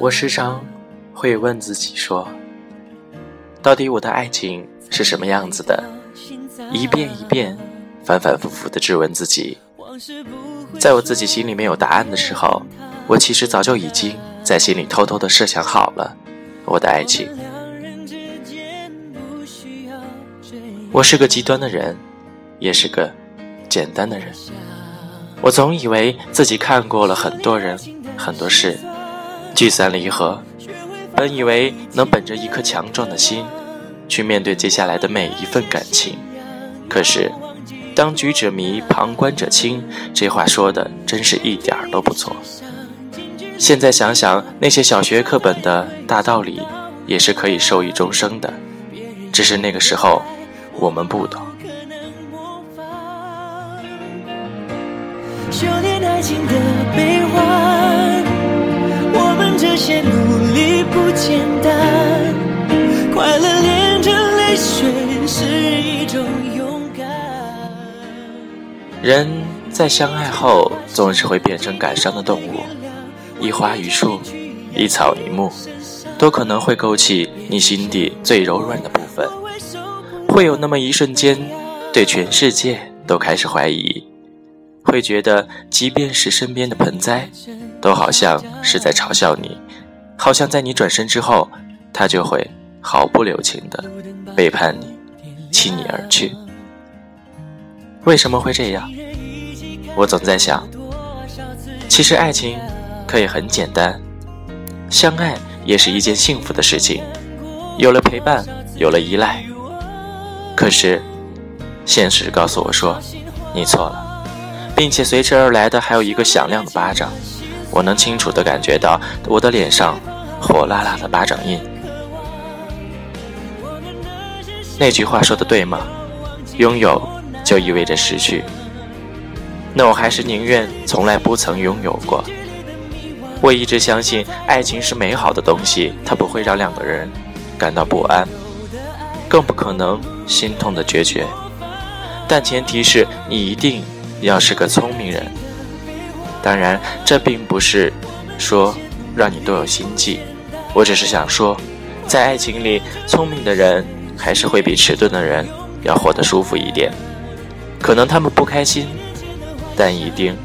我时常会问自己说：“到底我的爱情是什么样子的？”一遍一遍、反反复复的质问自己。在我自己心里没有答案的时候，我其实早就已经在心里偷偷的设想好了我的爱情。我是个极端的人，也是个简单的人。我总以为自己看过了很多人、很多事。聚散离合，本以为能本着一颗强壮的心，去面对接下来的每一份感情。可是，当局者迷，旁观者清，这话说的真是一点儿都不错。现在想想，那些小学课本的大道理，也是可以受益终生的。只是那个时候，我们不懂。修炼爱情的悲欢。人在相爱后，总是会变成感伤的动物。一花一树，一草一木，都可能会勾起你心底最柔软的部分。会有那么一瞬间，对全世界都开始怀疑，会觉得，即便是身边的盆栽。都好像是在嘲笑你，好像在你转身之后，他就会毫不留情的背叛你，弃你而去。为什么会这样？我总在想，其实爱情可以很简单，相爱也是一件幸福的事情，有了陪伴，有了依赖。可是，现实告诉我说，你错了，并且随之而来的还有一个响亮的巴掌。我能清楚地感觉到我的脸上火辣辣的巴掌印。那句话说的对吗？拥有就意味着失去。那我还是宁愿从来不曾拥有过。我一直相信爱情是美好的东西，它不会让两个人感到不安，更不可能心痛的决绝。但前提是你一定要是个聪明人。当然，这并不是说让你多有心计，我只是想说，在爱情里，聪明的人还是会比迟钝的人要活得舒服一点。可能他们不开心，但一定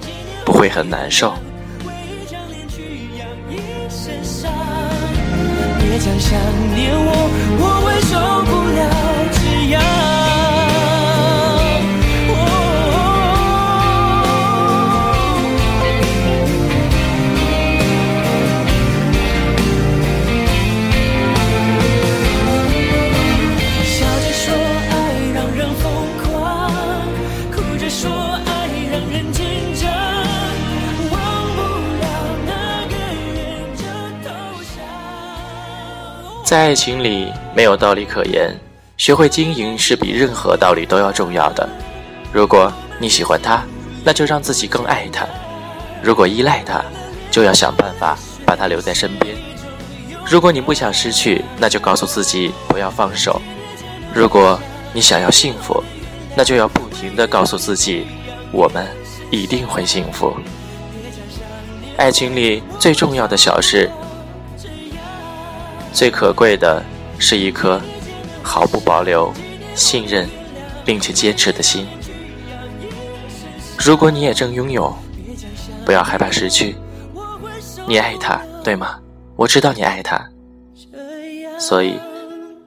不会很难受。别讲想念我，我会受不了这样。在爱情里没有道理可言，学会经营是比任何道理都要重要的。如果你喜欢他，那就让自己更爱他；如果依赖他，就要想办法把他留在身边；如果你不想失去，那就告诉自己不要放手；如果你想要幸福，那就要不停地告诉自己，我们一定会幸福。爱情里最重要的小事。最可贵的是一颗毫不保留信任并且坚持的心。如果你也正拥有，不要害怕失去。你爱他，对吗？我知道你爱他，所以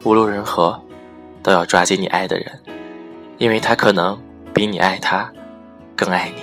无论如何都要抓紧你爱的人，因为他可能比你爱他更爱你。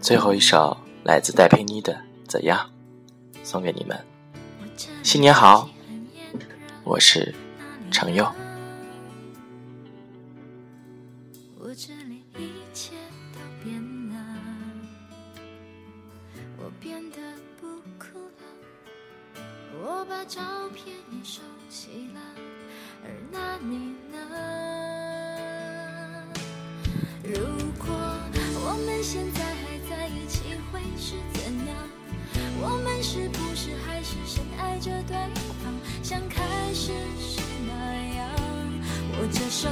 最后一首来自戴佩妮的《怎样》，送给你们，新年好，我是程佑。我这里一切都变了，我变得不哭了，我把照片也收起了，而那你呢？现在还在一起，会是怎样？我们是不是还是深爱着对方，像开始时那样？握着手，